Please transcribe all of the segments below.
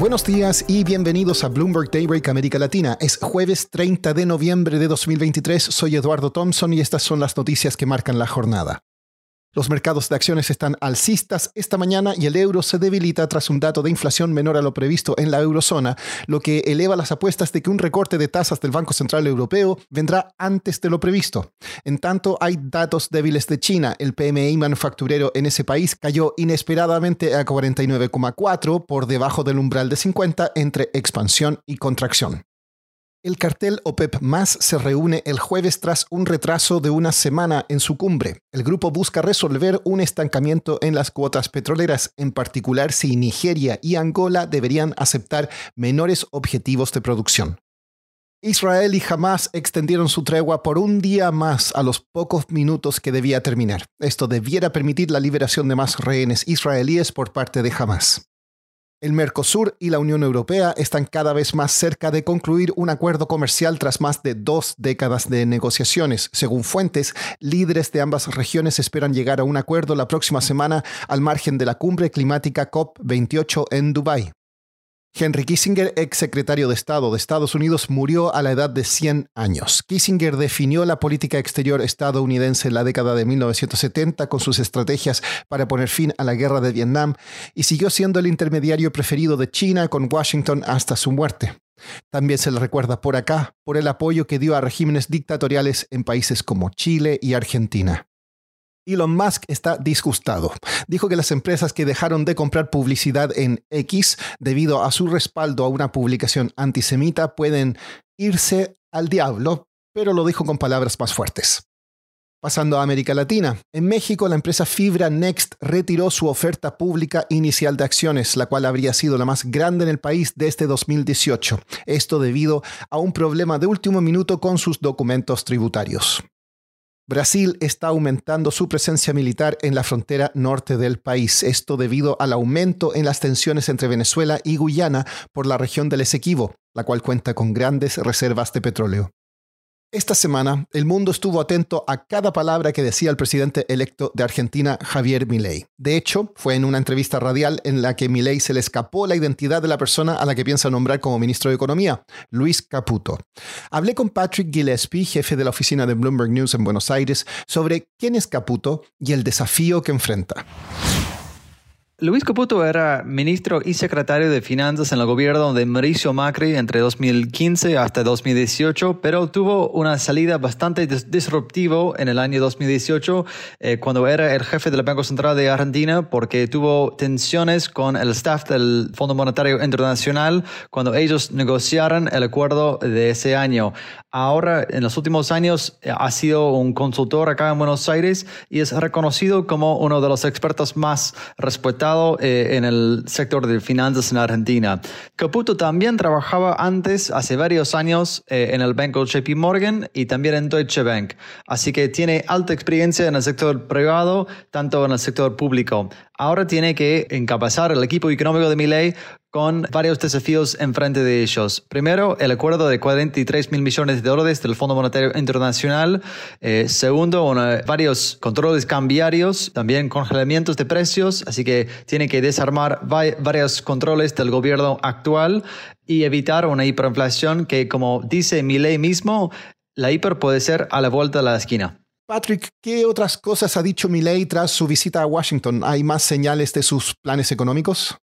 Buenos días y bienvenidos a Bloomberg Daybreak América Latina. Es jueves 30 de noviembre de 2023. Soy Eduardo Thompson y estas son las noticias que marcan la jornada. Los mercados de acciones están alcistas esta mañana y el euro se debilita tras un dato de inflación menor a lo previsto en la eurozona, lo que eleva las apuestas de que un recorte de tasas del Banco Central Europeo vendrá antes de lo previsto. En tanto, hay datos débiles de China. El PMI manufacturero en ese país cayó inesperadamente a 49,4 por debajo del umbral de 50 entre expansión y contracción. El cartel OPEP Más se reúne el jueves tras un retraso de una semana en su cumbre. El grupo busca resolver un estancamiento en las cuotas petroleras, en particular si Nigeria y Angola deberían aceptar menores objetivos de producción. Israel y Hamas extendieron su tregua por un día más a los pocos minutos que debía terminar. Esto debiera permitir la liberación de más rehenes israelíes por parte de Hamas. El Mercosur y la Unión Europea están cada vez más cerca de concluir un acuerdo comercial tras más de dos décadas de negociaciones. Según fuentes, líderes de ambas regiones esperan llegar a un acuerdo la próxima semana al margen de la cumbre climática COP28 en Dubái. Henry Kissinger, ex secretario de Estado de Estados Unidos, murió a la edad de 100 años. Kissinger definió la política exterior estadounidense en la década de 1970 con sus estrategias para poner fin a la guerra de Vietnam y siguió siendo el intermediario preferido de China con Washington hasta su muerte. También se le recuerda por acá por el apoyo que dio a regímenes dictatoriales en países como Chile y Argentina. Elon Musk está disgustado. Dijo que las empresas que dejaron de comprar publicidad en X debido a su respaldo a una publicación antisemita pueden irse al diablo, pero lo dijo con palabras más fuertes. Pasando a América Latina, en México la empresa Fibra Next retiró su oferta pública inicial de acciones, la cual habría sido la más grande en el país desde 2018. Esto debido a un problema de último minuto con sus documentos tributarios. Brasil está aumentando su presencia militar en la frontera norte del país, esto debido al aumento en las tensiones entre Venezuela y Guyana por la región del Esequibo, la cual cuenta con grandes reservas de petróleo. Esta semana, el mundo estuvo atento a cada palabra que decía el presidente electo de Argentina, Javier Milei. De hecho, fue en una entrevista radial en la que Milei se le escapó la identidad de la persona a la que piensa nombrar como ministro de Economía, Luis Caputo. Hablé con Patrick Gillespie, jefe de la oficina de Bloomberg News en Buenos Aires, sobre quién es Caputo y el desafío que enfrenta. Luis Caputo era ministro y secretario de Finanzas en el gobierno de Mauricio Macri entre 2015 hasta 2018, pero tuvo una salida bastante disruptiva en el año 2018 eh, cuando era el jefe del Banco Central de Argentina porque tuvo tensiones con el staff del Fondo Monetario Internacional cuando ellos negociaron el acuerdo de ese año. Ahora, en los últimos años, eh, ha sido un consultor acá en Buenos Aires y es reconocido como uno de los expertos más respetados eh, en el sector de finanzas en Argentina. Caputo también trabajaba antes, hace varios años, eh, en el banco JP Morgan y también en Deutsche Bank. Así que tiene alta experiencia en el sector privado, tanto en el sector público. Ahora tiene que encapazar el equipo económico de Milei con varios desafíos enfrente de ellos. Primero, el acuerdo de 43 mil millones de dólares del Fondo Monetario Internacional. Eh, segundo, varios controles cambiarios, también congelamientos de precios, así que tiene que desarmar varios controles del gobierno actual y evitar una hiperinflación que, como dice Milei mismo, la hiper puede ser a la vuelta de la esquina. Patrick, ¿qué otras cosas ha dicho Milei tras su visita a Washington? ¿Hay más señales de sus planes económicos?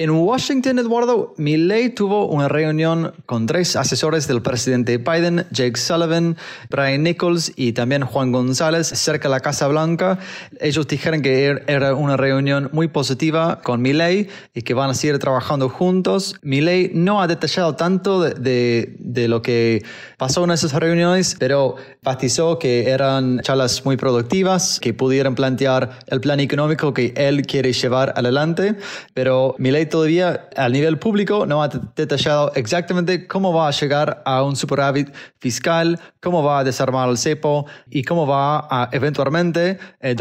En Washington, Eduardo, Milley tuvo una reunión con tres asesores del presidente Biden, Jake Sullivan, Brian Nichols y también Juan González, cerca de la Casa Blanca. Ellos dijeron que er-, era una reunión muy positiva con Milley y que van a seguir trabajando juntos. Milley no ha detallado tanto de, de, lo que pasó en esas reuniones, pero batizó que eran charlas muy productivas, que pudieran plantear el plan económico que él quiere llevar adelante, pero Milley todavía a nivel público no ha detallado exactamente cómo va a llegar a un superávit fiscal, cómo va a desarmar el cepo y cómo va a eventualmente eh,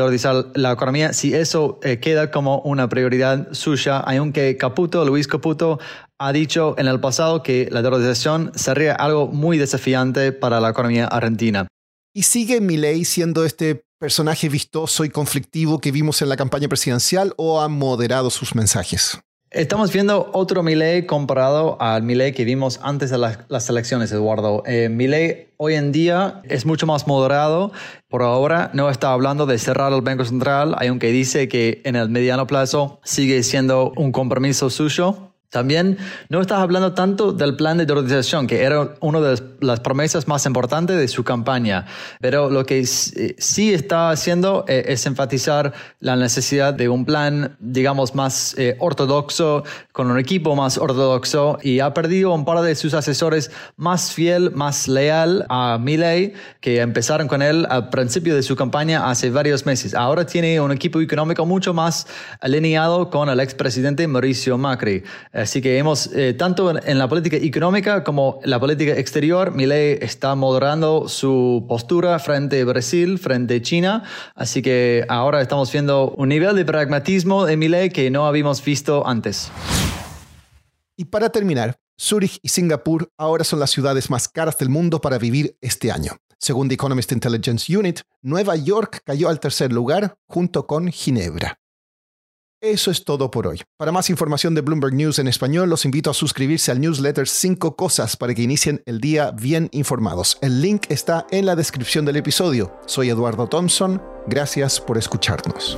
la economía si eso eh, queda como una prioridad suya, aunque Caputo, Luis Caputo, ha dicho en el pasado que la dolarización sería algo muy desafiante para la economía argentina. ¿Y sigue Milei siendo este personaje vistoso y conflictivo que vimos en la campaña presidencial o ha moderado sus mensajes? Estamos viendo otro Milei comparado al Milei que vimos antes de las, elecciones, Eduardo. Eh, hoy en día es mucho más moderado. Por ahora no está hablando de cerrar el Banco Central, aunque dice que en el mediano plazo sigue siendo un compromiso suyo. También no estás hablando tanto del plan de dolarización, que era una de las promesas más importantes de su campaña, pero lo que sí está haciendo eh, es enfatizar la necesidad de un plan, digamos, más eh, ortodoxo, con un equipo más ortodoxo, y ha perdido un par de sus asesores más fiel, más leal a Milley, que empezaron con él al principio de su campaña hace varios meses. Ahora tiene un equipo económico mucho más alineado con el expresidente Mauricio Macri. Así que hemos, eh, tanto en la política económica como en la política exterior, Milei está moderando su postura frente a Brasil, frente a China. Así que ahora estamos viendo un nivel de pragmatismo de Milei que no habíamos visto antes. Y para terminar, Zurich y Singapur ahora son las ciudades más caras del mundo para vivir este año. Según The Economist Intelligence Unit, Nueva York cayó al tercer lugar junto con Ginebra. Eso es todo por hoy. Para más información de Bloomberg News en español, los invito a suscribirse al newsletter 5 cosas para que inicien el día bien informados. El link está en la descripción del episodio. Soy Eduardo Thompson. Gracias por escucharnos.